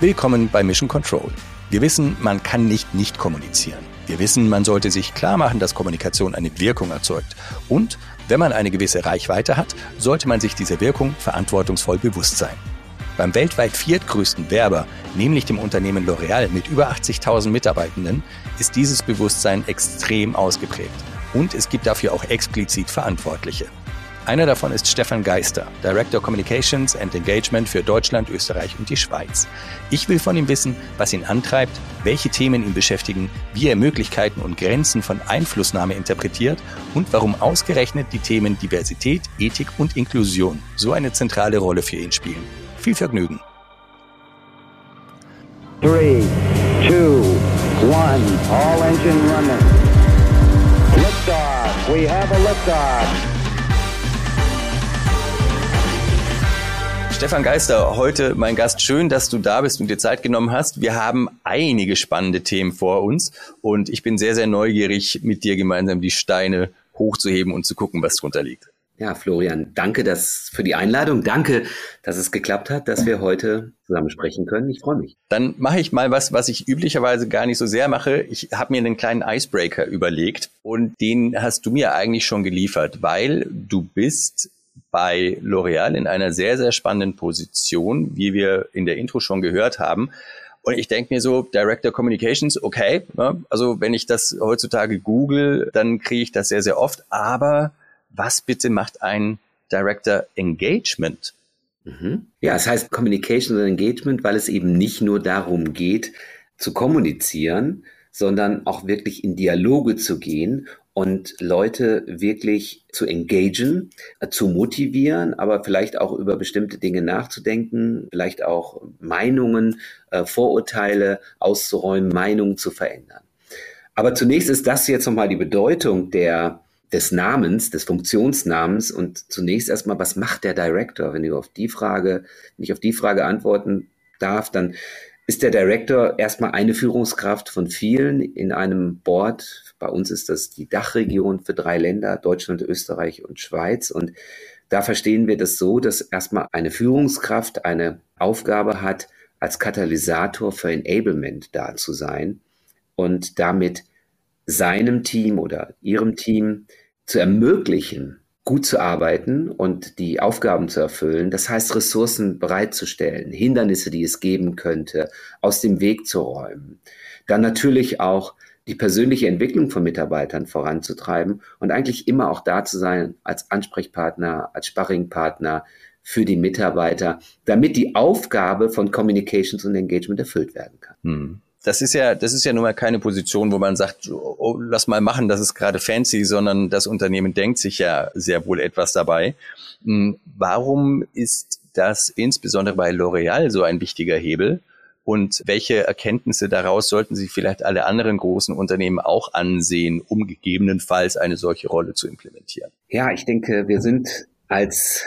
Willkommen bei Mission Control. Wir wissen, man kann nicht nicht kommunizieren. Wir wissen, man sollte sich klar machen, dass Kommunikation eine Wirkung erzeugt. Und wenn man eine gewisse Reichweite hat, sollte man sich dieser Wirkung verantwortungsvoll bewusst sein. Beim weltweit viertgrößten Werber, nämlich dem Unternehmen L'Oreal mit über 80.000 Mitarbeitenden, ist dieses Bewusstsein extrem ausgeprägt. Und es gibt dafür auch explizit Verantwortliche. Einer davon ist Stefan Geister, Director Communications and Engagement für Deutschland, Österreich und die Schweiz. Ich will von ihm wissen, was ihn antreibt, welche Themen ihn beschäftigen, wie er Möglichkeiten und Grenzen von Einflussnahme interpretiert und warum ausgerechnet die Themen Diversität, Ethik und Inklusion so eine zentrale Rolle für ihn spielen. Viel Vergnügen. 3, 2, 1, all engine running. Liftoff, we have a liftoff. Stefan Geister, heute mein Gast. Schön, dass du da bist und dir Zeit genommen hast. Wir haben einige spannende Themen vor uns und ich bin sehr, sehr neugierig, mit dir gemeinsam die Steine hochzuheben und zu gucken, was drunter liegt. Ja, Florian, danke das für die Einladung. Danke, dass es geklappt hat, dass wir heute zusammen sprechen können. Ich freue mich. Dann mache ich mal was, was ich üblicherweise gar nicht so sehr mache. Ich habe mir einen kleinen Icebreaker überlegt und den hast du mir eigentlich schon geliefert, weil du bist bei L'Oreal in einer sehr, sehr spannenden Position, wie wir in der Intro schon gehört haben. Und ich denke mir so, Director Communications, okay, ne? also wenn ich das heutzutage google, dann kriege ich das sehr, sehr oft. Aber was bitte macht ein Director Engagement? Mhm. Ja, es heißt Communications und Engagement, weil es eben nicht nur darum geht, zu kommunizieren, sondern auch wirklich in Dialoge zu gehen und Leute wirklich zu engagen, äh, zu motivieren, aber vielleicht auch über bestimmte Dinge nachzudenken, vielleicht auch Meinungen, äh, Vorurteile auszuräumen, Meinungen zu verändern. Aber zunächst ist das jetzt nochmal die Bedeutung der, des Namens, des Funktionsnamens und zunächst erstmal, was macht der Director? Wenn du auf die Frage, wenn ich auf die Frage antworten darf, dann ist der Director erstmal eine Führungskraft von vielen in einem Board bei uns ist das die Dachregion für drei Länder, Deutschland, Österreich und Schweiz. Und da verstehen wir das so, dass erstmal eine Führungskraft eine Aufgabe hat, als Katalysator für Enablement da zu sein und damit seinem Team oder ihrem Team zu ermöglichen, gut zu arbeiten und die Aufgaben zu erfüllen. Das heißt, Ressourcen bereitzustellen, Hindernisse, die es geben könnte, aus dem Weg zu räumen. Dann natürlich auch die persönliche Entwicklung von Mitarbeitern voranzutreiben und eigentlich immer auch da zu sein als Ansprechpartner, als Sparringpartner für die Mitarbeiter, damit die Aufgabe von Communications und Engagement erfüllt werden kann. Hm. Das ist ja, das ist ja nun mal keine Position, wo man sagt, oh, lass mal machen, das ist gerade fancy, sondern das Unternehmen denkt sich ja sehr wohl etwas dabei. Hm, warum ist das insbesondere bei L'Oreal so ein wichtiger Hebel? und welche Erkenntnisse daraus sollten sich vielleicht alle anderen großen Unternehmen auch ansehen, um gegebenenfalls eine solche Rolle zu implementieren? Ja, ich denke, wir sind als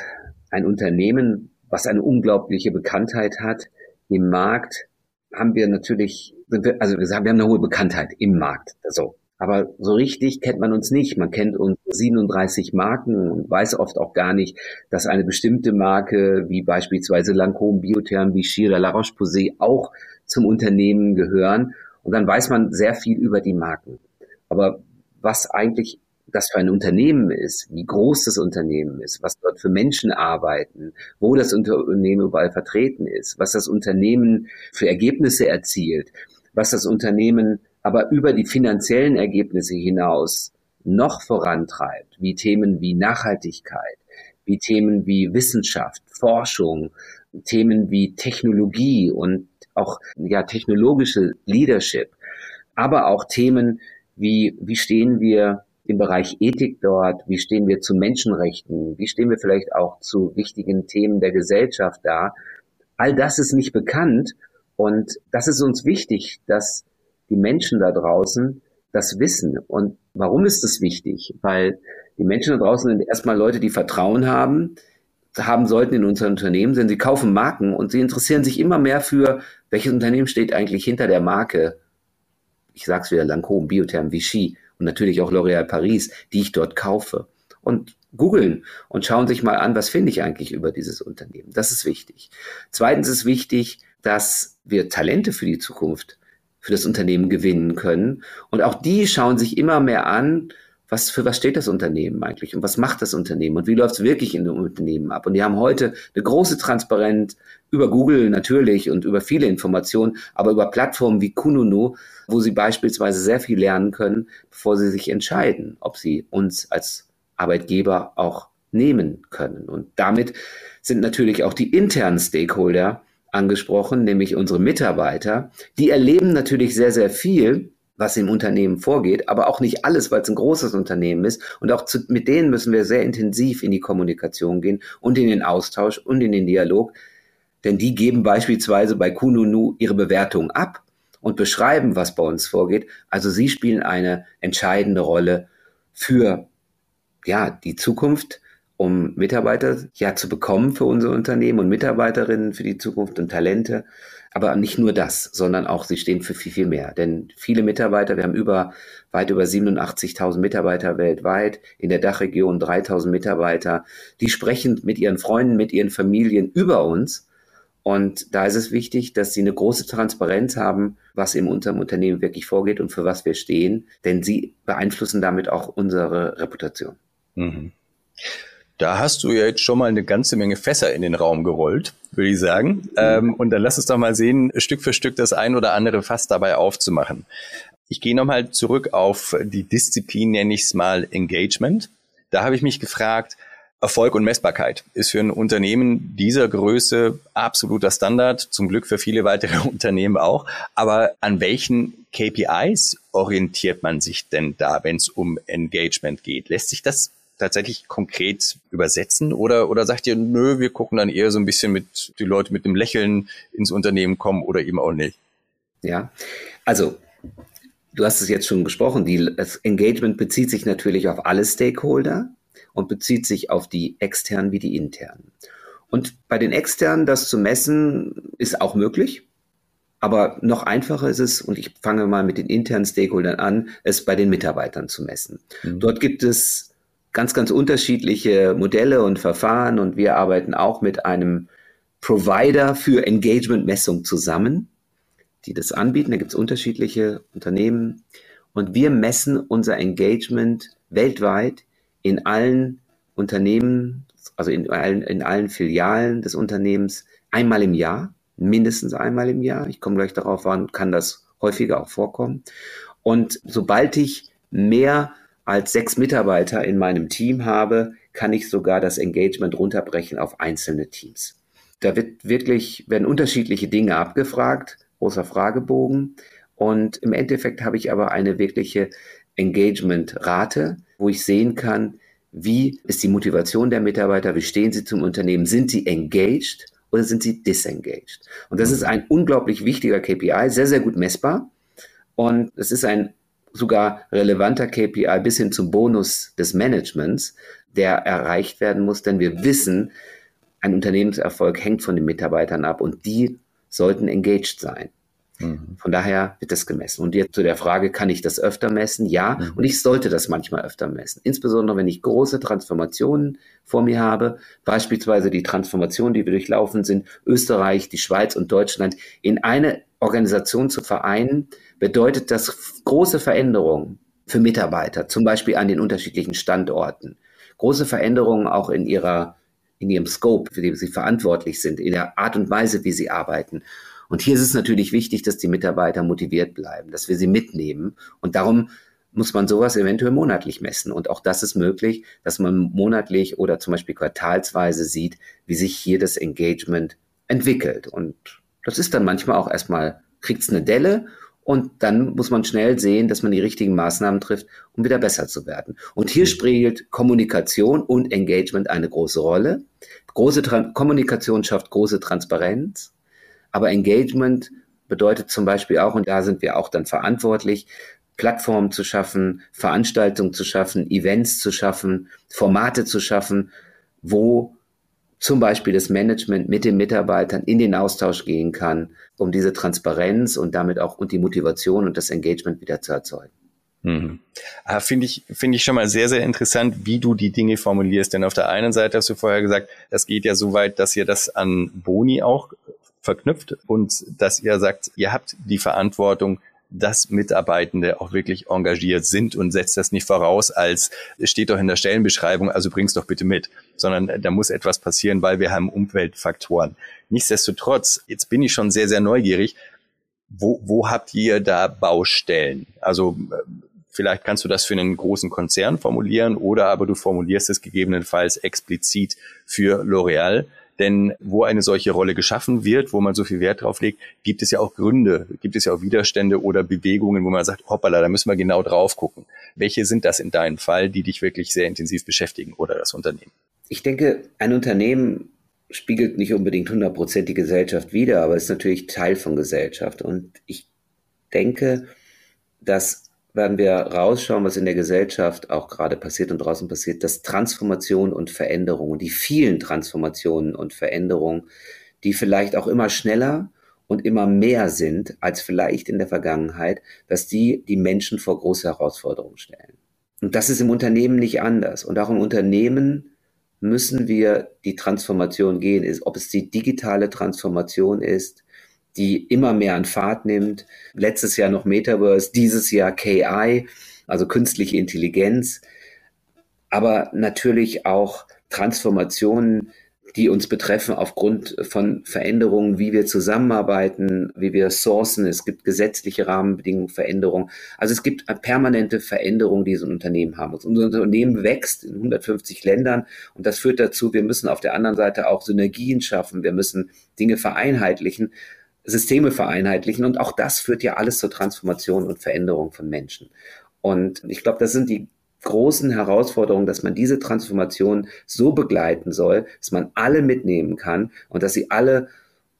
ein Unternehmen, was eine unglaubliche Bekanntheit hat im Markt, haben wir natürlich, also wir haben eine hohe Bekanntheit im Markt. So. Aber so richtig kennt man uns nicht. Man kennt uns 37 Marken und weiß oft auch gar nicht, dass eine bestimmte Marke wie beispielsweise Lancôme, Biotherm, Vichy oder La Roche-Posay auch zum Unternehmen gehören. Und dann weiß man sehr viel über die Marken. Aber was eigentlich das für ein Unternehmen ist, wie groß das Unternehmen ist, was dort für Menschen arbeiten, wo das Unternehmen überall vertreten ist, was das Unternehmen für Ergebnisse erzielt, was das Unternehmen aber über die finanziellen Ergebnisse hinaus noch vorantreibt, wie Themen wie Nachhaltigkeit, wie Themen wie Wissenschaft, Forschung, Themen wie Technologie und auch ja technologische Leadership, aber auch Themen wie wie stehen wir im Bereich Ethik dort, wie stehen wir zu Menschenrechten, wie stehen wir vielleicht auch zu wichtigen Themen der Gesellschaft da. All das ist nicht bekannt und das ist uns wichtig, dass die Menschen da draußen das wissen. Und warum ist das wichtig? Weil die Menschen da draußen sind erstmal Leute, die Vertrauen haben, haben sollten in unser Unternehmen, denn sie kaufen Marken und sie interessieren sich immer mehr für, welches Unternehmen steht eigentlich hinter der Marke. Ich sag's wieder, Lancôme, Biotherm, Vichy und natürlich auch L'Oréal Paris, die ich dort kaufe. Und googeln und schauen sich mal an, was finde ich eigentlich über dieses Unternehmen. Das ist wichtig. Zweitens ist wichtig, dass wir Talente für die Zukunft, für das Unternehmen gewinnen können. Und auch die schauen sich immer mehr an, was für was steht das Unternehmen eigentlich und was macht das Unternehmen und wie läuft es wirklich in dem Unternehmen ab. Und die haben heute eine große Transparenz über Google natürlich und über viele Informationen, aber über Plattformen wie Kununu, wo sie beispielsweise sehr viel lernen können, bevor sie sich entscheiden, ob sie uns als Arbeitgeber auch nehmen können. Und damit sind natürlich auch die internen Stakeholder angesprochen, nämlich unsere Mitarbeiter. Die erleben natürlich sehr, sehr viel was im Unternehmen vorgeht, aber auch nicht alles, weil es ein großes Unternehmen ist. Und auch zu, mit denen müssen wir sehr intensiv in die Kommunikation gehen und in den Austausch und in den Dialog. Denn die geben beispielsweise bei Kununu ihre Bewertung ab und beschreiben, was bei uns vorgeht. Also sie spielen eine entscheidende Rolle für ja, die Zukunft, um Mitarbeiter ja zu bekommen für unser Unternehmen und Mitarbeiterinnen für die Zukunft und Talente aber nicht nur das, sondern auch sie stehen für viel, viel mehr. Denn viele Mitarbeiter, wir haben über, weit über 87.000 Mitarbeiter weltweit, in der Dachregion 3.000 Mitarbeiter, die sprechen mit ihren Freunden, mit ihren Familien über uns. Und da ist es wichtig, dass sie eine große Transparenz haben, was in unserem Unternehmen wirklich vorgeht und für was wir stehen, denn sie beeinflussen damit auch unsere Reputation. Mhm. Da hast du ja jetzt schon mal eine ganze Menge Fässer in den Raum gerollt, würde ich sagen. Ähm, und dann lass uns doch mal sehen, Stück für Stück das ein oder andere Fass dabei aufzumachen. Ich gehe nochmal zurück auf die Disziplin, nenne ich es mal Engagement. Da habe ich mich gefragt, Erfolg und Messbarkeit ist für ein Unternehmen dieser Größe absoluter Standard, zum Glück für viele weitere Unternehmen auch. Aber an welchen KPIs orientiert man sich denn da, wenn es um Engagement geht? Lässt sich das tatsächlich konkret übersetzen oder, oder sagt ihr, nö, wir gucken dann eher so ein bisschen mit, die Leute mit einem Lächeln ins Unternehmen kommen oder eben auch nicht? Ja, also du hast es jetzt schon gesprochen, die, das Engagement bezieht sich natürlich auf alle Stakeholder und bezieht sich auf die externen wie die internen. Und bei den externen das zu messen ist auch möglich. Aber noch einfacher ist es, und ich fange mal mit den internen Stakeholdern an, es bei den Mitarbeitern zu messen. Mhm. Dort gibt es ganz, ganz unterschiedliche Modelle und Verfahren und wir arbeiten auch mit einem Provider für Engagement-Messung zusammen, die das anbieten. Da gibt es unterschiedliche Unternehmen und wir messen unser Engagement weltweit in allen Unternehmen, also in allen, in allen Filialen des Unternehmens einmal im Jahr, mindestens einmal im Jahr. Ich komme gleich darauf an, kann das häufiger auch vorkommen. Und sobald ich mehr als sechs Mitarbeiter in meinem Team habe, kann ich sogar das Engagement runterbrechen auf einzelne Teams. Da wird wirklich, werden unterschiedliche Dinge abgefragt, großer Fragebogen. Und im Endeffekt habe ich aber eine wirkliche Engagement-Rate, wo ich sehen kann, wie ist die Motivation der Mitarbeiter, wie stehen sie zum Unternehmen, sind sie engaged oder sind sie disengaged? Und das ist ein unglaublich wichtiger KPI, sehr, sehr gut messbar. Und es ist ein sogar relevanter KPI bis hin zum Bonus des Managements, der erreicht werden muss, denn wir wissen, ein Unternehmenserfolg hängt von den Mitarbeitern ab und die sollten engaged sein. Mhm. Von daher wird das gemessen. Und jetzt zu der Frage, kann ich das öfter messen? Ja, mhm. und ich sollte das manchmal öfter messen. Insbesondere, wenn ich große Transformationen vor mir habe, beispielsweise die Transformation, die wir durchlaufen sind, Österreich, die Schweiz und Deutschland in eine Organisation zu vereinen, bedeutet das große Veränderungen für Mitarbeiter, zum Beispiel an den unterschiedlichen Standorten. Große Veränderungen auch in ihrer, in ihrem Scope, für den sie verantwortlich sind, in der Art und Weise, wie sie arbeiten. Und hier ist es natürlich wichtig, dass die Mitarbeiter motiviert bleiben, dass wir sie mitnehmen. Und darum muss man sowas eventuell monatlich messen. Und auch das ist möglich, dass man monatlich oder zum Beispiel quartalsweise sieht, wie sich hier das Engagement entwickelt. Und das ist dann manchmal auch erstmal, kriegt es eine Delle und dann muss man schnell sehen, dass man die richtigen Maßnahmen trifft, um wieder besser zu werden. Und hier mhm. spielt Kommunikation und Engagement eine große Rolle. Große Tra Kommunikation schafft große Transparenz, aber Engagement bedeutet zum Beispiel auch, und da sind wir auch dann verantwortlich, Plattformen zu schaffen, Veranstaltungen zu schaffen, Events zu schaffen, Formate zu schaffen, wo zum Beispiel das Management mit den Mitarbeitern in den Austausch gehen kann, um diese Transparenz und damit auch und die Motivation und das Engagement wieder zu erzeugen. Mhm. Ah, finde ich, finde ich schon mal sehr, sehr interessant, wie du die Dinge formulierst. Denn auf der einen Seite hast du vorher gesagt, das geht ja so weit, dass ihr das an Boni auch verknüpft und dass ihr sagt, ihr habt die Verantwortung, dass Mitarbeitende auch wirklich engagiert sind und setzt das nicht voraus, als steht doch in der Stellenbeschreibung, also bring's doch bitte mit, sondern da muss etwas passieren, weil wir haben Umweltfaktoren. Nichtsdestotrotz, jetzt bin ich schon sehr, sehr neugierig. Wo, wo habt ihr da Baustellen? Also vielleicht kannst du das für einen großen Konzern formulieren oder aber du formulierst es gegebenenfalls explizit für L'Oreal. Denn wo eine solche Rolle geschaffen wird, wo man so viel Wert drauf legt, gibt es ja auch Gründe, gibt es ja auch Widerstände oder Bewegungen, wo man sagt, hoppala, da müssen wir genau drauf gucken. Welche sind das in deinem Fall, die dich wirklich sehr intensiv beschäftigen oder das Unternehmen? Ich denke, ein Unternehmen spiegelt nicht unbedingt 100% die Gesellschaft wider, aber ist natürlich Teil von Gesellschaft. Und ich denke, dass werden wir rausschauen, was in der Gesellschaft auch gerade passiert und draußen passiert, dass Transformation und Veränderungen, die vielen Transformationen und Veränderungen, die vielleicht auch immer schneller und immer mehr sind als vielleicht in der Vergangenheit, dass die die Menschen vor große Herausforderungen stellen. Und das ist im Unternehmen nicht anders. Und auch im Unternehmen müssen wir die Transformation gehen, ob es die digitale Transformation ist, die immer mehr an Fahrt nimmt. Letztes Jahr noch Metaverse, dieses Jahr KI, also künstliche Intelligenz, aber natürlich auch Transformationen, die uns betreffen aufgrund von Veränderungen, wie wir zusammenarbeiten, wie wir sourcen. Es gibt gesetzliche Rahmenbedingungen, Veränderungen. Also es gibt permanente Veränderungen, die so ein Unternehmen haben muss. Unser Unternehmen wächst in 150 Ländern und das führt dazu, wir müssen auf der anderen Seite auch Synergien schaffen. Wir müssen Dinge vereinheitlichen. Systeme vereinheitlichen. Und auch das führt ja alles zur Transformation und Veränderung von Menschen. Und ich glaube, das sind die großen Herausforderungen, dass man diese Transformation so begleiten soll, dass man alle mitnehmen kann und dass sie alle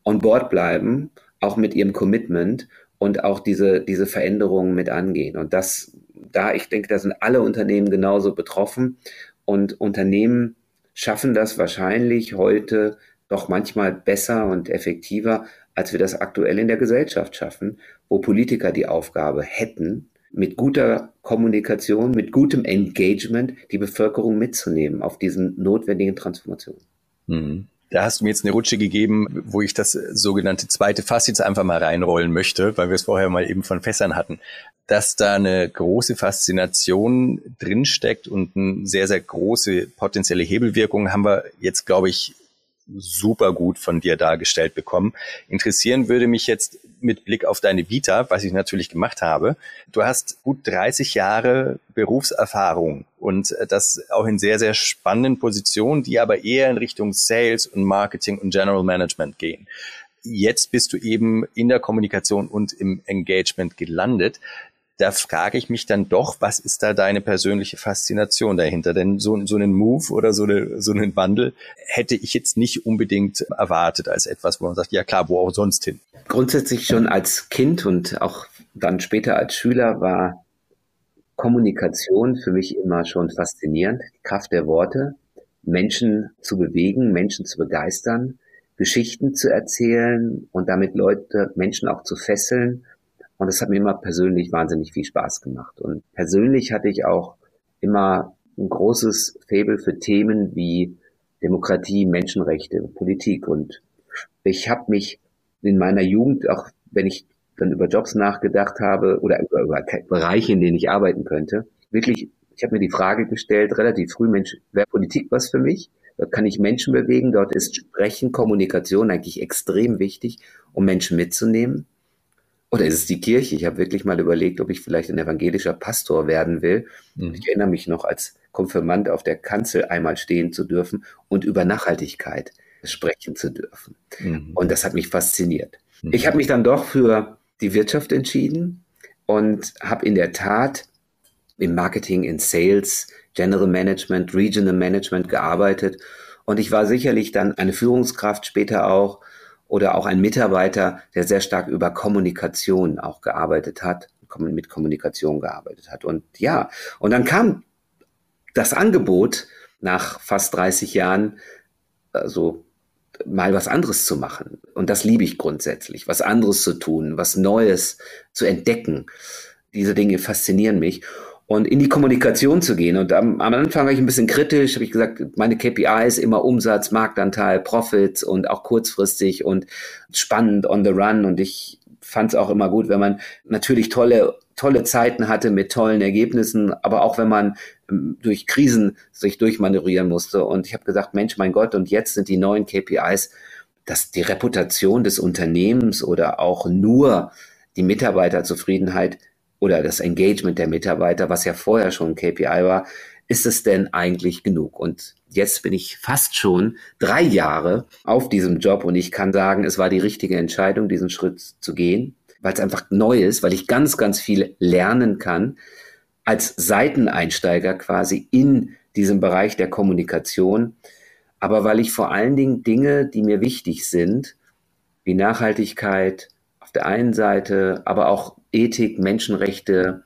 on board bleiben, auch mit ihrem Commitment und auch diese, diese Veränderungen mit angehen. Und das, da, ich denke, da sind alle Unternehmen genauso betroffen und Unternehmen schaffen das wahrscheinlich heute doch manchmal besser und effektiver, als wir das aktuell in der Gesellschaft schaffen, wo Politiker die Aufgabe hätten, mit guter Kommunikation, mit gutem Engagement die Bevölkerung mitzunehmen auf diesen notwendigen Transformationen. Mhm. Da hast du mir jetzt eine Rutsche gegeben, wo ich das sogenannte zweite Fass jetzt einfach mal reinrollen möchte, weil wir es vorher mal eben von Fässern hatten. Dass da eine große Faszination drinsteckt und eine sehr, sehr große potenzielle Hebelwirkung haben wir jetzt, glaube ich, super gut von dir dargestellt bekommen. Interessieren würde mich jetzt mit Blick auf deine Vita, was ich natürlich gemacht habe. Du hast gut 30 Jahre Berufserfahrung und das auch in sehr, sehr spannenden Positionen, die aber eher in Richtung Sales und Marketing und General Management gehen. Jetzt bist du eben in der Kommunikation und im Engagement gelandet da frage ich mich dann doch, was ist da deine persönliche Faszination dahinter? Denn so, so einen Move oder so, eine, so einen Wandel hätte ich jetzt nicht unbedingt erwartet als etwas, wo man sagt, ja klar, wo auch sonst hin. Grundsätzlich schon als Kind und auch dann später als Schüler war Kommunikation für mich immer schon faszinierend. Die Kraft der Worte, Menschen zu bewegen, Menschen zu begeistern, Geschichten zu erzählen und damit Leute, Menschen auch zu fesseln und das hat mir immer persönlich wahnsinnig viel Spaß gemacht. Und persönlich hatte ich auch immer ein großes Faible für Themen wie Demokratie, Menschenrechte, Politik. Und ich habe mich in meiner Jugend, auch wenn ich dann über Jobs nachgedacht habe oder über, über Bereiche, in denen ich arbeiten könnte, wirklich, ich habe mir die Frage gestellt, relativ früh, Mensch, wäre Politik was für mich? Dort kann ich Menschen bewegen, dort ist Sprechen, Kommunikation eigentlich extrem wichtig, um Menschen mitzunehmen. Oder ist es die Kirche? Ich habe wirklich mal überlegt, ob ich vielleicht ein evangelischer Pastor werden will. Mhm. Ich erinnere mich noch, als Konfirmand auf der Kanzel einmal stehen zu dürfen und über Nachhaltigkeit sprechen zu dürfen. Mhm. Und das hat mich fasziniert. Mhm. Ich habe mich dann doch für die Wirtschaft entschieden und habe in der Tat im Marketing, in Sales, General Management, Regional Management gearbeitet. Und ich war sicherlich dann eine Führungskraft später auch oder auch ein Mitarbeiter, der sehr stark über Kommunikation auch gearbeitet hat, mit Kommunikation gearbeitet hat. Und ja, und dann kam das Angebot nach fast 30 Jahren, also mal was anderes zu machen. Und das liebe ich grundsätzlich, was anderes zu tun, was Neues zu entdecken. Diese Dinge faszinieren mich. Und in die Kommunikation zu gehen. Und am, am Anfang war ich ein bisschen kritisch, habe ich gesagt, meine KPI ist immer Umsatz, Marktanteil, Profits und auch kurzfristig und spannend on the run. Und ich fand es auch immer gut, wenn man natürlich tolle tolle Zeiten hatte mit tollen Ergebnissen, aber auch wenn man ähm, durch Krisen sich durchmanövrieren musste. Und ich habe gesagt, Mensch, mein Gott, und jetzt sind die neuen KPIs, dass die Reputation des Unternehmens oder auch nur die Mitarbeiterzufriedenheit oder das Engagement der Mitarbeiter, was ja vorher schon ein KPI war, ist es denn eigentlich genug? Und jetzt bin ich fast schon drei Jahre auf diesem Job und ich kann sagen, es war die richtige Entscheidung, diesen Schritt zu gehen weil es einfach neu ist, weil ich ganz, ganz viel lernen kann als Seiteneinsteiger quasi in diesem Bereich der Kommunikation, aber weil ich vor allen Dingen Dinge, die mir wichtig sind, wie Nachhaltigkeit auf der einen Seite, aber auch Ethik, Menschenrechte,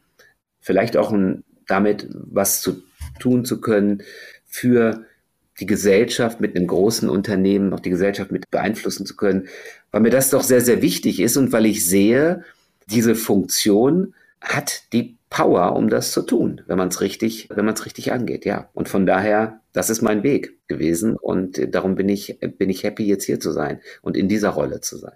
vielleicht auch ein, damit was zu tun zu können für die Gesellschaft mit einem großen Unternehmen, auch die Gesellschaft mit beeinflussen zu können, weil mir das doch sehr, sehr wichtig ist und weil ich sehe, diese Funktion hat die Power, um das zu tun, wenn man es richtig, wenn man es richtig angeht, ja. Und von daher, das ist mein Weg gewesen und darum bin ich, bin ich happy, jetzt hier zu sein und in dieser Rolle zu sein.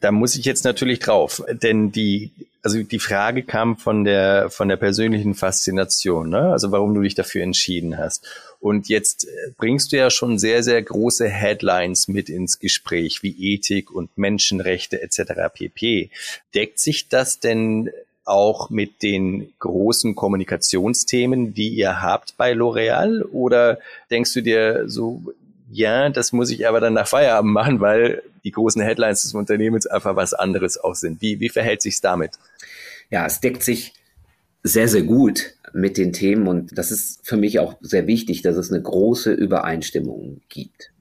Da muss ich jetzt natürlich drauf, denn die, also die Frage kam von der, von der persönlichen Faszination, ne? also warum du dich dafür entschieden hast. Und jetzt äh, bringst du ja schon sehr, sehr große Headlines mit ins Gespräch, wie Ethik und Menschenrechte etc. pp. Deckt sich das denn auch mit den großen Kommunikationsthemen, die ihr habt bei L'Oreal? Oder denkst du dir so, ja, das muss ich aber dann nach Feierabend machen, weil die großen Headlines des Unternehmens einfach was anderes auch sind. Wie, wie verhält sich's damit? Ja, es deckt sich sehr, sehr gut mit den Themen und das ist für mich auch sehr wichtig, dass es eine große Übereinstimmung gibt.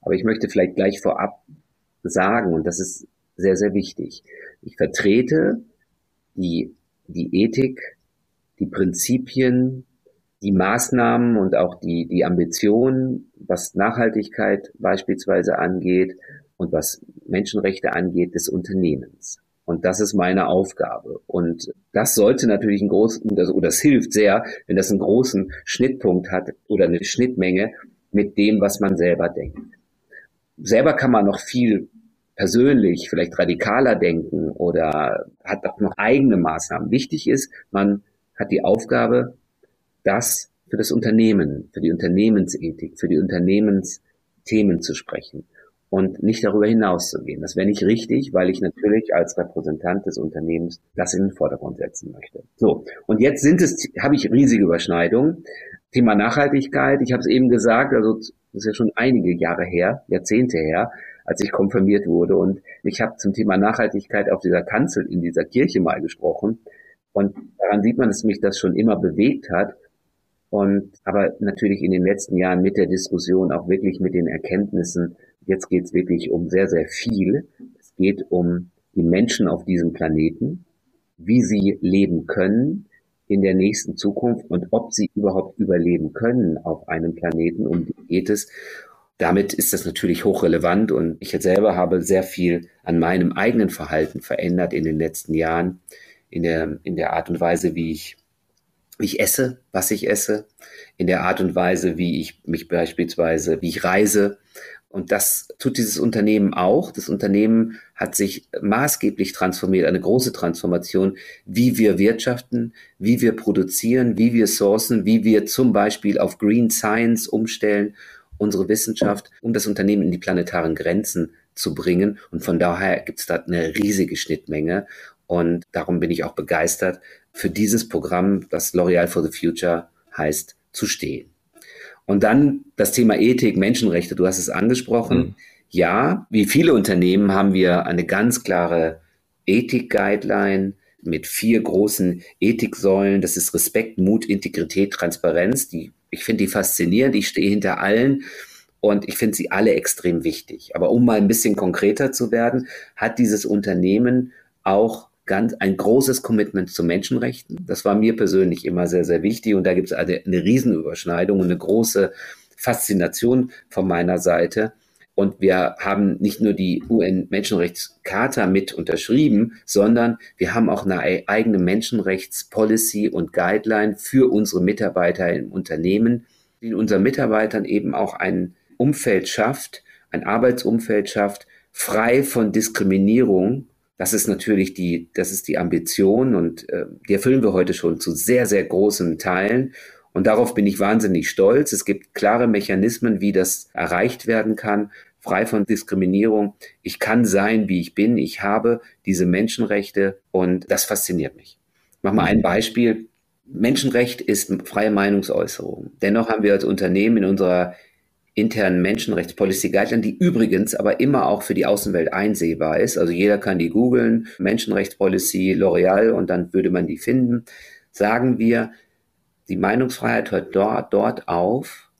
Aber ich möchte vielleicht gleich vorab sagen, und das ist sehr, sehr wichtig, ich vertrete die, die Ethik, die Prinzipien, die Maßnahmen und auch die, die Ambitionen, was Nachhaltigkeit beispielsweise angeht und was Menschenrechte angeht, des Unternehmens. Und das ist meine Aufgabe. Und das sollte natürlich einen großen, oder das hilft sehr, wenn das einen großen Schnittpunkt hat oder eine Schnittmenge mit dem, was man selber denkt. Selber kann man noch viel persönlich, vielleicht radikaler denken oder hat auch noch eigene Maßnahmen. Wichtig ist, man hat die Aufgabe, das für das Unternehmen, für die Unternehmensethik, für die Unternehmensthemen zu sprechen und nicht darüber hinaus zu gehen. Das wäre nicht richtig, weil ich natürlich als Repräsentant des Unternehmens das in den Vordergrund setzen möchte. So, und jetzt sind es, habe ich riesige Überschneidungen. Thema Nachhaltigkeit, ich habe es eben gesagt, also das ist ja schon einige Jahre her, Jahrzehnte her, als ich konfirmiert wurde. Und ich habe zum Thema Nachhaltigkeit auf dieser Kanzel in dieser Kirche mal gesprochen. Und daran sieht man, dass mich das schon immer bewegt hat. Und aber natürlich in den letzten Jahren mit der Diskussion, auch wirklich mit den Erkenntnissen, Jetzt geht es wirklich um sehr, sehr viel. Es geht um die Menschen auf diesem Planeten, wie sie leben können in der nächsten Zukunft und ob sie überhaupt überleben können auf einem Planeten, um die geht es. Damit ist das natürlich hochrelevant und ich selber habe sehr viel an meinem eigenen Verhalten verändert in den letzten Jahren, in der, in der Art und Weise, wie ich, ich esse, was ich esse, in der Art und Weise, wie ich mich beispielsweise, wie ich reise, und das tut dieses Unternehmen auch. Das Unternehmen hat sich maßgeblich transformiert, eine große Transformation, wie wir wirtschaften, wie wir produzieren, wie wir sourcen, wie wir zum Beispiel auf Green Science umstellen, unsere Wissenschaft, um das Unternehmen in die planetaren Grenzen zu bringen. Und von daher gibt es da eine riesige Schnittmenge. Und darum bin ich auch begeistert, für dieses Programm, das L'Oreal for the Future heißt, zu stehen. Und dann das Thema Ethik, Menschenrechte, du hast es angesprochen. Mhm. Ja, wie viele Unternehmen haben wir eine ganz klare Ethik-Guideline mit vier großen Ethiksäulen. Das ist Respekt, Mut, Integrität, Transparenz. Die, ich finde die faszinierend. Ich stehe hinter allen und ich finde sie alle extrem wichtig. Aber um mal ein bisschen konkreter zu werden, hat dieses Unternehmen auch ganz ein großes Commitment zu Menschenrechten. Das war mir persönlich immer sehr, sehr wichtig und da gibt es eine, eine Riesenüberschneidung und eine große Faszination von meiner Seite. Und wir haben nicht nur die UN-Menschenrechtscharta mit unterschrieben, sondern wir haben auch eine eigene Menschenrechtspolicy und Guideline für unsere Mitarbeiter im Unternehmen, die unseren Mitarbeitern eben auch ein Umfeld schafft, ein Arbeitsumfeld schafft, frei von Diskriminierung. Das ist natürlich die, das ist die Ambition und äh, die erfüllen wir heute schon zu sehr, sehr großen Teilen. Und darauf bin ich wahnsinnig stolz. Es gibt klare Mechanismen, wie das erreicht werden kann, frei von Diskriminierung. Ich kann sein, wie ich bin. Ich habe diese Menschenrechte und das fasziniert mich. Ich mach mal ein Beispiel. Menschenrecht ist freie Meinungsäußerung. Dennoch haben wir als Unternehmen in unserer internen Menschenrechtspolicy Guideline, die übrigens aber immer auch für die Außenwelt einsehbar ist. Also jeder kann die googeln, Menschenrechtspolicy, L'Oreal und dann würde man die finden. Sagen wir, die Meinungsfreiheit hört dort, dort auf,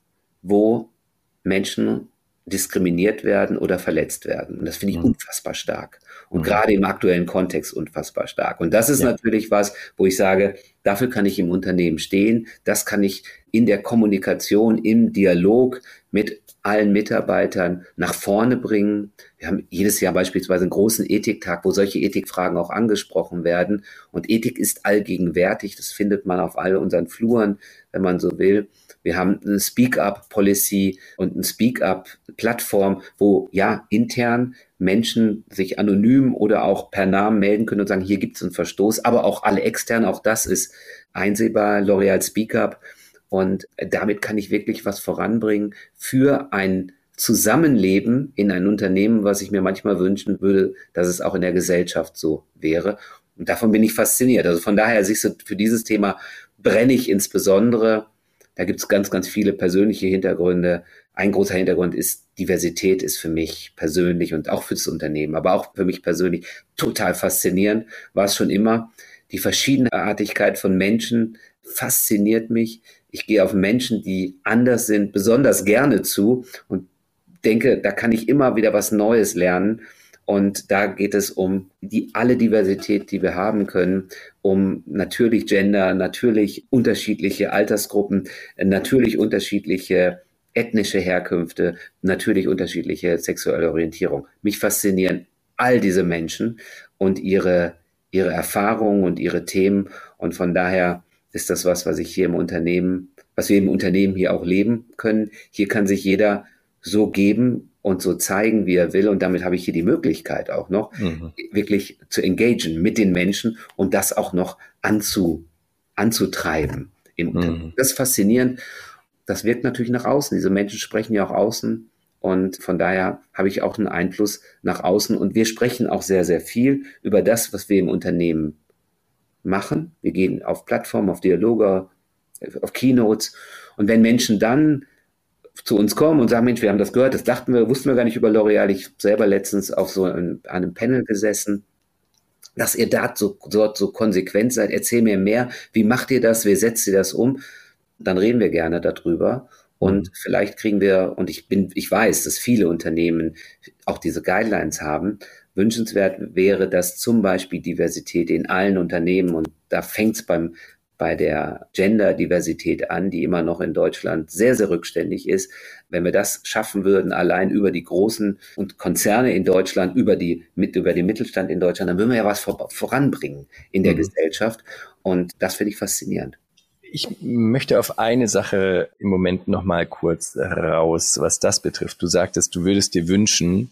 wo Menschen diskriminiert werden oder verletzt werden. Und das finde ich mhm. unfassbar stark. Und mhm. gerade im aktuellen Kontext unfassbar stark. Und das ist ja. natürlich was, wo ich sage, dafür kann ich im Unternehmen stehen. Das kann ich in der Kommunikation, im Dialog mit allen Mitarbeitern nach vorne bringen. Wir haben jedes Jahr beispielsweise einen großen Ethiktag, wo solche Ethikfragen auch angesprochen werden. Und Ethik ist allgegenwärtig. Das findet man auf all unseren Fluren, wenn man so will. Wir haben eine Speak-up-Policy und eine Speak-up-Plattform, wo ja intern Menschen sich anonym oder auch per Namen melden können und sagen, hier gibt es einen Verstoß, aber auch alle extern, auch das ist einsehbar, L'Oreal Speak-up. Und damit kann ich wirklich was voranbringen für ein Zusammenleben in ein Unternehmen, was ich mir manchmal wünschen würde, dass es auch in der Gesellschaft so wäre. Und davon bin ich fasziniert. Also von daher siehst du, für dieses Thema brenne ich insbesondere. Da gibt es ganz, ganz viele persönliche Hintergründe. Ein großer Hintergrund ist, Diversität ist für mich persönlich und auch fürs Unternehmen, aber auch für mich persönlich total faszinierend. War es schon immer. Die Verschiedenartigkeit von Menschen fasziniert mich ich gehe auf Menschen, die anders sind, besonders gerne zu und denke, da kann ich immer wieder was Neues lernen. Und da geht es um die alle Diversität, die wir haben können, um natürlich Gender, natürlich unterschiedliche Altersgruppen, natürlich unterschiedliche ethnische Herkünfte, natürlich unterschiedliche sexuelle Orientierung. Mich faszinieren all diese Menschen und ihre, ihre Erfahrungen und ihre Themen. Und von daher ist das was, was ich hier im Unternehmen, was wir im Unternehmen hier auch leben können. Hier kann sich jeder so geben und so zeigen, wie er will. Und damit habe ich hier die Möglichkeit auch noch, mhm. wirklich zu engagieren mit den Menschen und das auch noch anzu, anzutreiben. Mhm. Das ist faszinierend. Das wirkt natürlich nach außen. Diese Menschen sprechen ja auch außen. Und von daher habe ich auch einen Einfluss nach außen. Und wir sprechen auch sehr, sehr viel über das, was wir im Unternehmen machen. Wir gehen auf Plattformen, auf Dialoge, auf Keynotes. Und wenn Menschen dann zu uns kommen und sagen, Mensch, wir haben das gehört, das dachten wir, wussten wir gar nicht über L'Oreal. Ich selber letztens auf so einem, einem Panel gesessen, dass ihr da so, dort so konsequent seid. Erzähl mir mehr. Wie macht ihr das? Wie setzt ihr das um? Dann reden wir gerne darüber. Und vielleicht kriegen wir, und ich bin, ich weiß, dass viele Unternehmen auch diese Guidelines haben, Wünschenswert wäre, dass zum Beispiel Diversität in allen Unternehmen, und da fängt es beim bei der Gender-Diversität an, die immer noch in Deutschland sehr, sehr rückständig ist. Wenn wir das schaffen würden, allein über die großen und Konzerne in Deutschland, über die, mit, über den Mittelstand in Deutschland, dann würden wir ja was vor, voranbringen in der mhm. Gesellschaft. Und das finde ich faszinierend. Ich möchte auf eine Sache im Moment noch mal kurz raus, was das betrifft. Du sagtest, du würdest dir wünschen,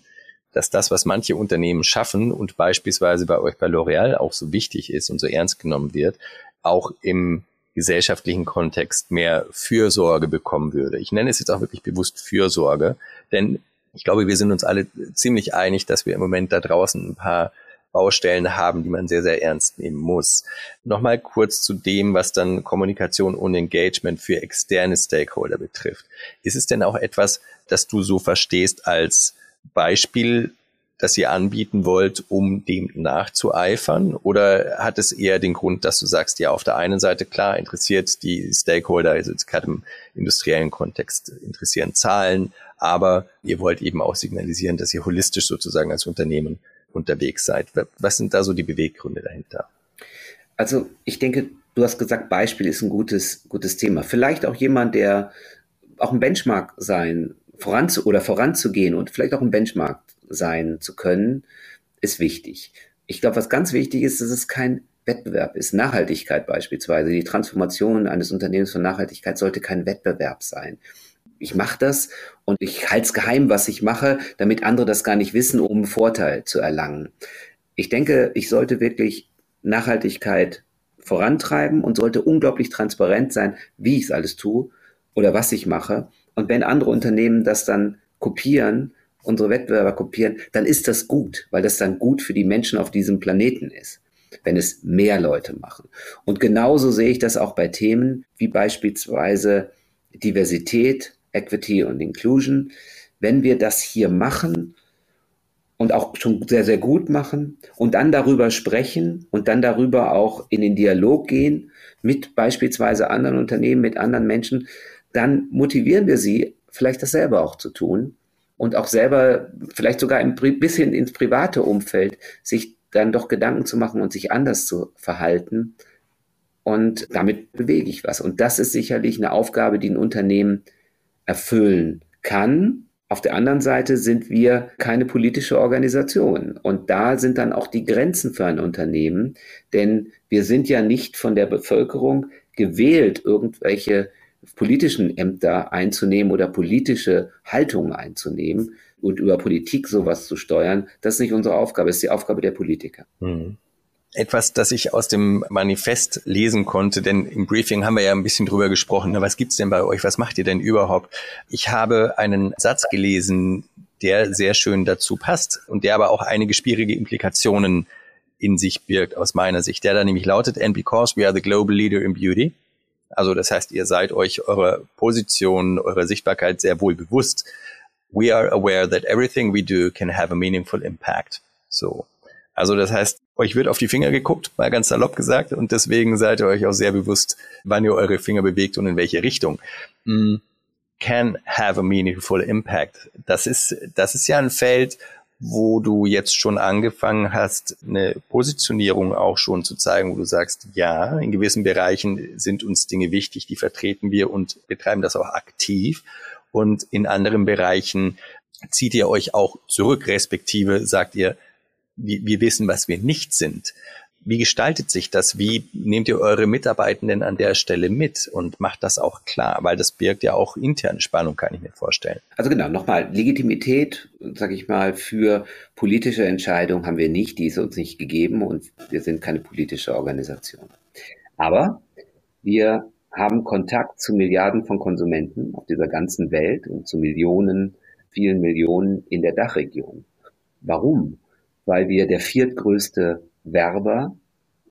dass das, was manche Unternehmen schaffen und beispielsweise bei euch bei L'Oreal auch so wichtig ist und so ernst genommen wird, auch im gesellschaftlichen Kontext mehr Fürsorge bekommen würde. Ich nenne es jetzt auch wirklich bewusst Fürsorge, denn ich glaube, wir sind uns alle ziemlich einig, dass wir im Moment da draußen ein paar Baustellen haben, die man sehr, sehr ernst nehmen muss. Nochmal kurz zu dem, was dann Kommunikation und Engagement für externe Stakeholder betrifft. Ist es denn auch etwas, das du so verstehst als Beispiel, das ihr anbieten wollt, um dem nachzueifern? Oder hat es eher den Grund, dass du sagst, ja, auf der einen Seite klar interessiert die Stakeholder, also gerade im industriellen Kontext interessieren Zahlen, aber ihr wollt eben auch signalisieren, dass ihr holistisch sozusagen als Unternehmen unterwegs seid. Was sind da so die Beweggründe dahinter? Also ich denke, du hast gesagt, Beispiel ist ein gutes, gutes Thema. Vielleicht auch jemand, der auch ein Benchmark sein voranzu oder voranzugehen und vielleicht auch ein Benchmark sein zu können, ist wichtig. Ich glaube, was ganz wichtig ist, dass es kein Wettbewerb ist. Nachhaltigkeit beispielsweise. Die Transformation eines Unternehmens von Nachhaltigkeit sollte kein Wettbewerb sein. Ich mache das und ich halte es geheim, was ich mache, damit andere das gar nicht wissen, um Vorteil zu erlangen. Ich denke, ich sollte wirklich Nachhaltigkeit vorantreiben und sollte unglaublich transparent sein, wie ich es alles tue oder was ich mache. Und wenn andere Unternehmen das dann kopieren, unsere Wettbewerber kopieren, dann ist das gut, weil das dann gut für die Menschen auf diesem Planeten ist, wenn es mehr Leute machen. Und genauso sehe ich das auch bei Themen wie beispielsweise Diversität, Equity und Inclusion. Wenn wir das hier machen und auch schon sehr, sehr gut machen und dann darüber sprechen und dann darüber auch in den Dialog gehen mit beispielsweise anderen Unternehmen, mit anderen Menschen, dann motivieren wir sie, vielleicht das selber auch zu tun und auch selber vielleicht sogar ein bisschen ins private Umfeld sich dann doch Gedanken zu machen und sich anders zu verhalten. Und damit bewege ich was. Und das ist sicherlich eine Aufgabe, die ein Unternehmen erfüllen kann. Auf der anderen Seite sind wir keine politische Organisation. Und da sind dann auch die Grenzen für ein Unternehmen. Denn wir sind ja nicht von der Bevölkerung gewählt, irgendwelche politischen Ämter einzunehmen oder politische Haltungen einzunehmen und über Politik sowas zu steuern, das ist nicht unsere Aufgabe, das ist die Aufgabe der Politiker. Mhm. Etwas, das ich aus dem Manifest lesen konnte, denn im Briefing haben wir ja ein bisschen drüber gesprochen. Was gibt's denn bei euch? Was macht ihr denn überhaupt? Ich habe einen Satz gelesen, der sehr schön dazu passt und der aber auch einige schwierige Implikationen in sich birgt aus meiner Sicht. Der da nämlich lautet, and because we are the global leader in beauty, also das heißt, ihr seid euch eurer Position, eurer Sichtbarkeit sehr wohl bewusst. We are aware that everything we do can have a meaningful impact. So. Also das heißt, euch wird auf die Finger geguckt, mal ganz salopp gesagt, und deswegen seid ihr euch auch sehr bewusst, wann ihr eure Finger bewegt und in welche Richtung. Mm, can have a meaningful impact. Das ist, das ist ja ein Feld, wo du jetzt schon angefangen hast, eine Positionierung auch schon zu zeigen, wo du sagst, ja, in gewissen Bereichen sind uns Dinge wichtig, die vertreten wir und betreiben das auch aktiv. Und in anderen Bereichen zieht ihr euch auch zurück, respektive sagt ihr, wir, wir wissen, was wir nicht sind. Wie gestaltet sich das? Wie nehmt ihr eure Mitarbeitenden an der Stelle mit und macht das auch klar? Weil das birgt ja auch interne Spannung, kann ich mir vorstellen. Also genau, nochmal, Legitimität, sage ich mal, für politische Entscheidungen haben wir nicht, die ist uns nicht gegeben und wir sind keine politische Organisation. Aber wir haben Kontakt zu Milliarden von Konsumenten auf dieser ganzen Welt und zu Millionen, vielen Millionen in der Dachregion. Warum? Weil wir der viertgrößte Werber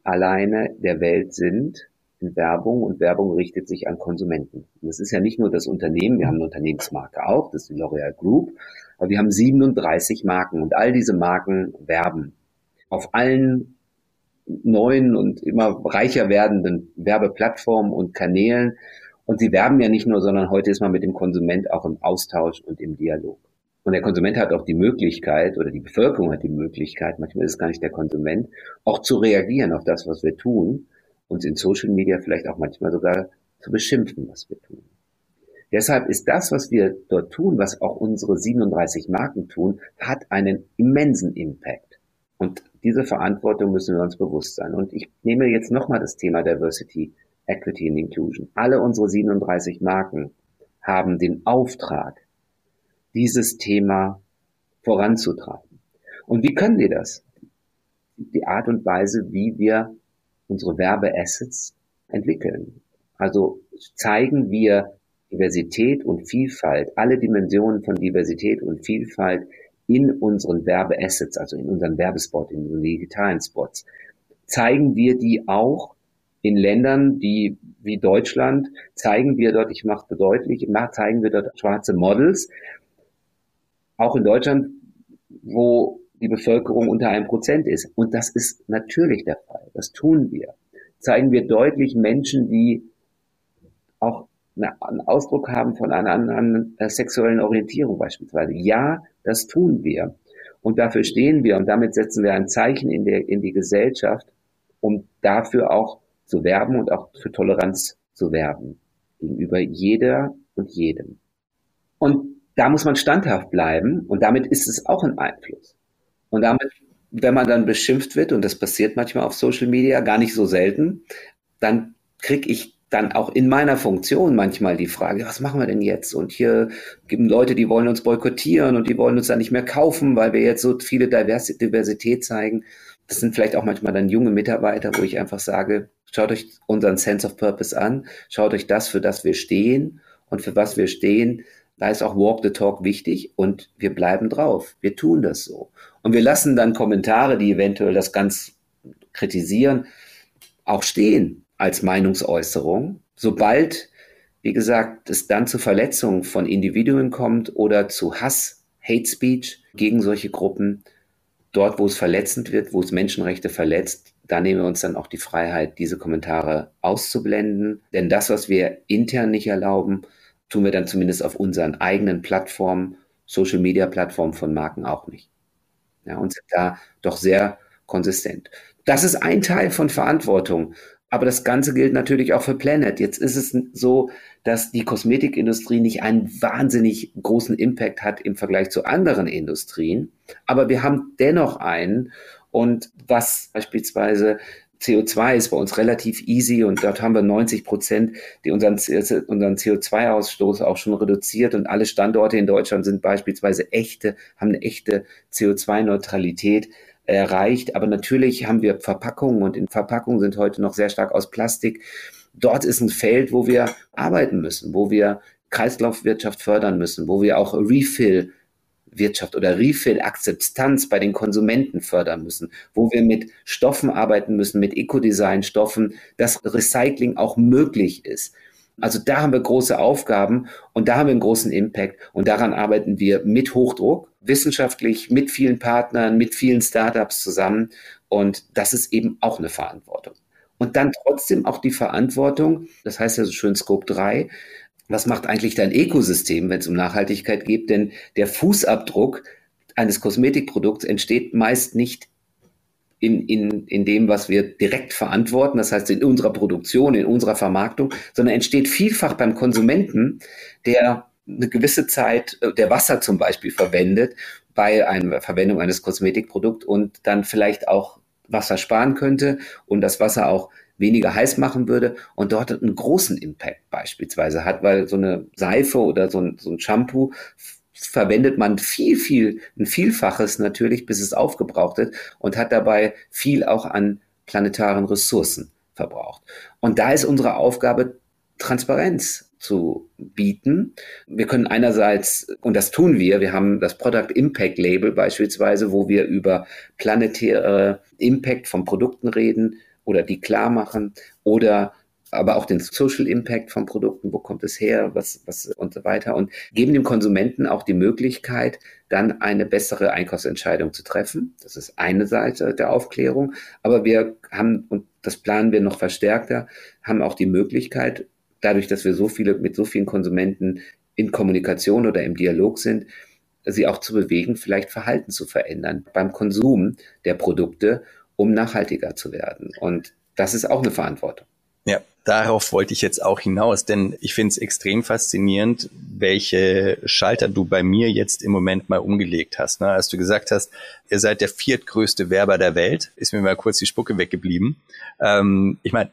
alleine der Welt sind in Werbung und Werbung richtet sich an Konsumenten. Und das ist ja nicht nur das Unternehmen, wir haben eine Unternehmensmarke auch, das ist die L'Oreal Group, aber wir haben 37 Marken und all diese Marken werben auf allen neuen und immer reicher werdenden Werbeplattformen und Kanälen. Und sie werben ja nicht nur, sondern heute ist man mit dem Konsument auch im Austausch und im Dialog. Und der Konsument hat auch die Möglichkeit oder die Bevölkerung hat die Möglichkeit, manchmal ist es gar nicht der Konsument, auch zu reagieren auf das, was wir tun, uns in Social Media vielleicht auch manchmal sogar zu beschimpfen, was wir tun. Deshalb ist das, was wir dort tun, was auch unsere 37 Marken tun, hat einen immensen Impact. Und diese Verantwortung müssen wir uns bewusst sein. Und ich nehme jetzt nochmal das Thema Diversity, Equity and Inclusion. Alle unsere 37 Marken haben den Auftrag, dieses Thema voranzutreiben. Und wie können wir das? Die Art und Weise, wie wir unsere Werbeassets entwickeln. Also zeigen wir Diversität und Vielfalt, alle Dimensionen von Diversität und Vielfalt in unseren Werbeassets, also in unseren Werbespot, in unseren digitalen Spots. Zeigen wir die auch in Ländern, die wie Deutschland, zeigen wir dort, ich mache deutlich, zeigen wir dort schwarze Models, auch in Deutschland, wo die Bevölkerung unter einem Prozent ist. Und das ist natürlich der Fall. Das tun wir. Zeigen wir deutlich Menschen, die auch einen Ausdruck haben von einer anderen äh, sexuellen Orientierung beispielsweise. Ja, das tun wir. Und dafür stehen wir und damit setzen wir ein Zeichen in, der, in die Gesellschaft, um dafür auch zu werben und auch für Toleranz zu werben gegenüber jeder und jedem. Und da muss man standhaft bleiben und damit ist es auch ein Einfluss. Und damit, wenn man dann beschimpft wird, und das passiert manchmal auf Social Media, gar nicht so selten, dann kriege ich dann auch in meiner Funktion manchmal die Frage, was machen wir denn jetzt? Und hier gibt Leute, die wollen uns boykottieren und die wollen uns dann nicht mehr kaufen, weil wir jetzt so viele Diversität zeigen. Das sind vielleicht auch manchmal dann junge Mitarbeiter, wo ich einfach sage, schaut euch unseren Sense of Purpose an, schaut euch das, für das wir stehen und für was wir stehen. Da ist auch Walk the Talk wichtig und wir bleiben drauf. Wir tun das so. Und wir lassen dann Kommentare, die eventuell das ganz kritisieren, auch stehen als Meinungsäußerung. Sobald, wie gesagt, es dann zu Verletzungen von Individuen kommt oder zu Hass, Hate Speech gegen solche Gruppen, dort, wo es verletzend wird, wo es Menschenrechte verletzt, da nehmen wir uns dann auch die Freiheit, diese Kommentare auszublenden. Denn das, was wir intern nicht erlauben, tun wir dann zumindest auf unseren eigenen Plattformen, Social Media Plattformen von Marken auch nicht. Ja, und sind da doch sehr konsistent. Das ist ein Teil von Verantwortung. Aber das Ganze gilt natürlich auch für Planet. Jetzt ist es so, dass die Kosmetikindustrie nicht einen wahnsinnig großen Impact hat im Vergleich zu anderen Industrien. Aber wir haben dennoch einen. Und was beispielsweise CO2 ist bei uns relativ easy und dort haben wir 90 Prozent, die unseren, unseren CO2-Ausstoß auch schon reduziert und alle Standorte in Deutschland sind beispielsweise echte, haben eine echte CO2-Neutralität erreicht. Aber natürlich haben wir Verpackungen und in Verpackungen sind heute noch sehr stark aus Plastik. Dort ist ein Feld, wo wir arbeiten müssen, wo wir Kreislaufwirtschaft fördern müssen, wo wir auch Refill Wirtschaft oder Refill-Akzeptanz bei den Konsumenten fördern müssen, wo wir mit Stoffen arbeiten müssen, mit Ecodesign-Stoffen, dass Recycling auch möglich ist. Also da haben wir große Aufgaben und da haben wir einen großen Impact und daran arbeiten wir mit Hochdruck, wissenschaftlich, mit vielen Partnern, mit vielen Startups zusammen und das ist eben auch eine Verantwortung. Und dann trotzdem auch die Verantwortung, das heißt ja so schön Scope 3, was macht eigentlich dein Ökosystem, wenn es um Nachhaltigkeit geht? Denn der Fußabdruck eines Kosmetikprodukts entsteht meist nicht in, in, in dem, was wir direkt verantworten, das heißt in unserer Produktion, in unserer Vermarktung, sondern entsteht vielfach beim Konsumenten, der eine gewisse Zeit, äh, der Wasser zum Beispiel verwendet bei einer Verwendung eines Kosmetikprodukts und dann vielleicht auch Wasser sparen könnte und das Wasser auch weniger heiß machen würde und dort einen großen Impact beispielsweise hat, weil so eine Seife oder so ein, so ein Shampoo verwendet man viel, viel, ein Vielfaches natürlich, bis es aufgebraucht ist und hat dabei viel auch an planetaren Ressourcen verbraucht. Und da ist unsere Aufgabe, Transparenz zu bieten. Wir können einerseits, und das tun wir, wir haben das Product Impact Label beispielsweise, wo wir über planetäre Impact von Produkten reden oder die klar machen oder aber auch den Social Impact von Produkten, wo kommt es her, was, was und so weiter und geben dem Konsumenten auch die Möglichkeit, dann eine bessere Einkaufsentscheidung zu treffen. Das ist eine Seite der Aufklärung, aber wir haben, und das planen wir noch verstärkter, haben auch die Möglichkeit, dadurch, dass wir so viele, mit so vielen Konsumenten in Kommunikation oder im Dialog sind, sie auch zu bewegen, vielleicht Verhalten zu verändern beim Konsum der Produkte, um nachhaltiger zu werden. Und das ist auch eine Verantwortung. Ja, darauf wollte ich jetzt auch hinaus, denn ich finde es extrem faszinierend, welche Schalter du bei mir jetzt im Moment mal umgelegt hast. Ne? Als du gesagt hast, ihr seid der viertgrößte Werber der Welt, ist mir mal kurz die Spucke weggeblieben. Ähm, ich meine,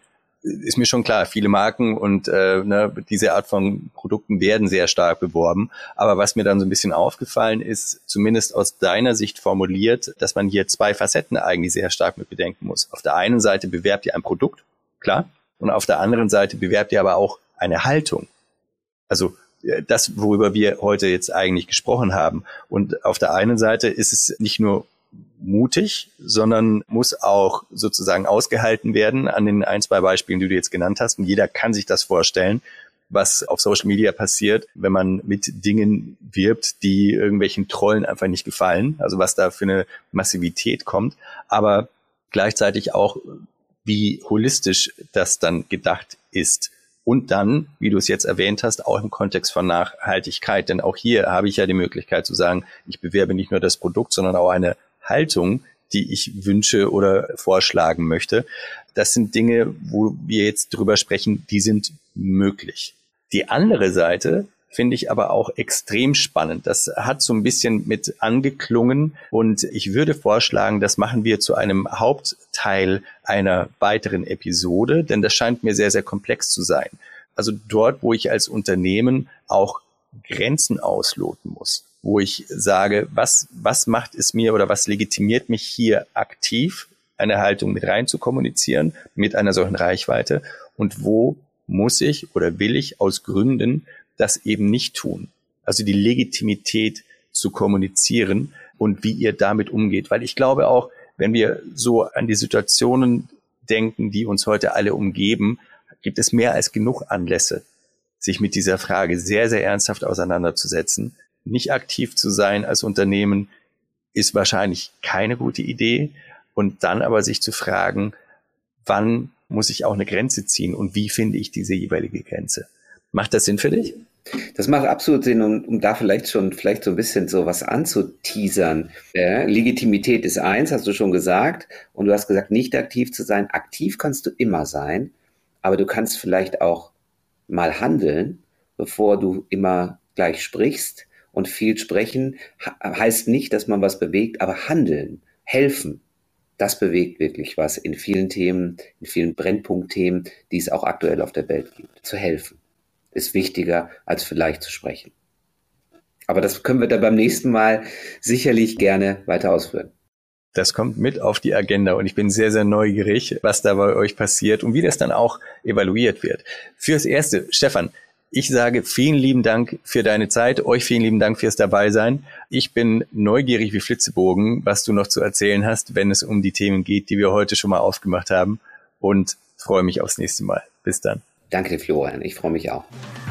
ist mir schon klar, viele Marken und äh, ne, diese Art von Produkten werden sehr stark beworben. Aber was mir dann so ein bisschen aufgefallen ist, zumindest aus deiner Sicht formuliert, dass man hier zwei Facetten eigentlich sehr stark mit bedenken muss. Auf der einen Seite bewerbt ihr ein Produkt, klar, und auf der anderen Seite bewerbt ihr aber auch eine Haltung. Also äh, das, worüber wir heute jetzt eigentlich gesprochen haben. Und auf der einen Seite ist es nicht nur mutig, sondern muss auch sozusagen ausgehalten werden an den ein, zwei Beispielen, die du jetzt genannt hast. Und jeder kann sich das vorstellen, was auf Social Media passiert, wenn man mit Dingen wirbt, die irgendwelchen Trollen einfach nicht gefallen. Also was da für eine Massivität kommt. Aber gleichzeitig auch wie holistisch das dann gedacht ist. Und dann, wie du es jetzt erwähnt hast, auch im Kontext von Nachhaltigkeit. Denn auch hier habe ich ja die Möglichkeit zu sagen, ich bewerbe nicht nur das Produkt, sondern auch eine Haltung, die ich wünsche oder vorschlagen möchte. Das sind Dinge, wo wir jetzt drüber sprechen, die sind möglich. Die andere Seite finde ich aber auch extrem spannend. Das hat so ein bisschen mit angeklungen und ich würde vorschlagen, das machen wir zu einem Hauptteil einer weiteren Episode, denn das scheint mir sehr, sehr komplex zu sein. Also dort, wo ich als Unternehmen auch Grenzen ausloten muss, wo ich sage, was, was macht es mir oder was legitimiert mich hier aktiv, eine Haltung mit rein zu kommunizieren, mit einer solchen Reichweite und wo muss ich oder will ich aus Gründen das eben nicht tun. Also die Legitimität zu kommunizieren und wie ihr damit umgeht. Weil ich glaube auch, wenn wir so an die Situationen denken, die uns heute alle umgeben, gibt es mehr als genug Anlässe, sich mit dieser Frage sehr, sehr ernsthaft auseinanderzusetzen. Nicht aktiv zu sein als Unternehmen ist wahrscheinlich keine gute Idee. Und dann aber sich zu fragen, wann muss ich auch eine Grenze ziehen und wie finde ich diese jeweilige Grenze? Macht das Sinn für dich? Das macht absolut Sinn, um, um da vielleicht schon vielleicht so ein bisschen so was anzuteasern. Ja, Legitimität ist eins, hast du schon gesagt. Und du hast gesagt, nicht aktiv zu sein. Aktiv kannst du immer sein, aber du kannst vielleicht auch mal handeln, bevor du immer gleich sprichst. Und viel sprechen heißt nicht, dass man was bewegt, aber handeln, helfen, das bewegt wirklich was in vielen Themen, in vielen Brennpunktthemen, die es auch aktuell auf der Welt gibt. Zu helfen ist wichtiger, als vielleicht zu sprechen. Aber das können wir dann beim nächsten Mal sicherlich gerne weiter ausführen. Das kommt mit auf die Agenda und ich bin sehr, sehr neugierig, was da bei euch passiert und wie das dann auch evaluiert wird. Fürs Erste, Stefan, ich sage vielen lieben Dank für deine Zeit, euch vielen lieben Dank fürs Dabeisein. Ich bin neugierig wie Flitzebogen, was du noch zu erzählen hast, wenn es um die Themen geht, die wir heute schon mal aufgemacht haben und freue mich aufs nächste Mal. Bis dann. Danke dir, Florian. Ich freue mich auch.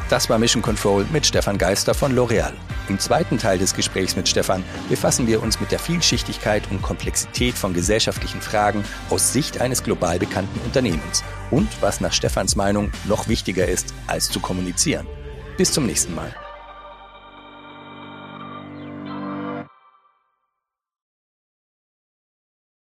Das war Mission Control mit Stefan Geister von L'Oreal. Im zweiten Teil des Gesprächs mit Stefan befassen wir uns mit der Vielschichtigkeit und Komplexität von gesellschaftlichen Fragen aus Sicht eines global bekannten Unternehmens und was nach Stefans Meinung noch wichtiger ist, als zu kommunizieren. Bis zum nächsten Mal.